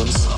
À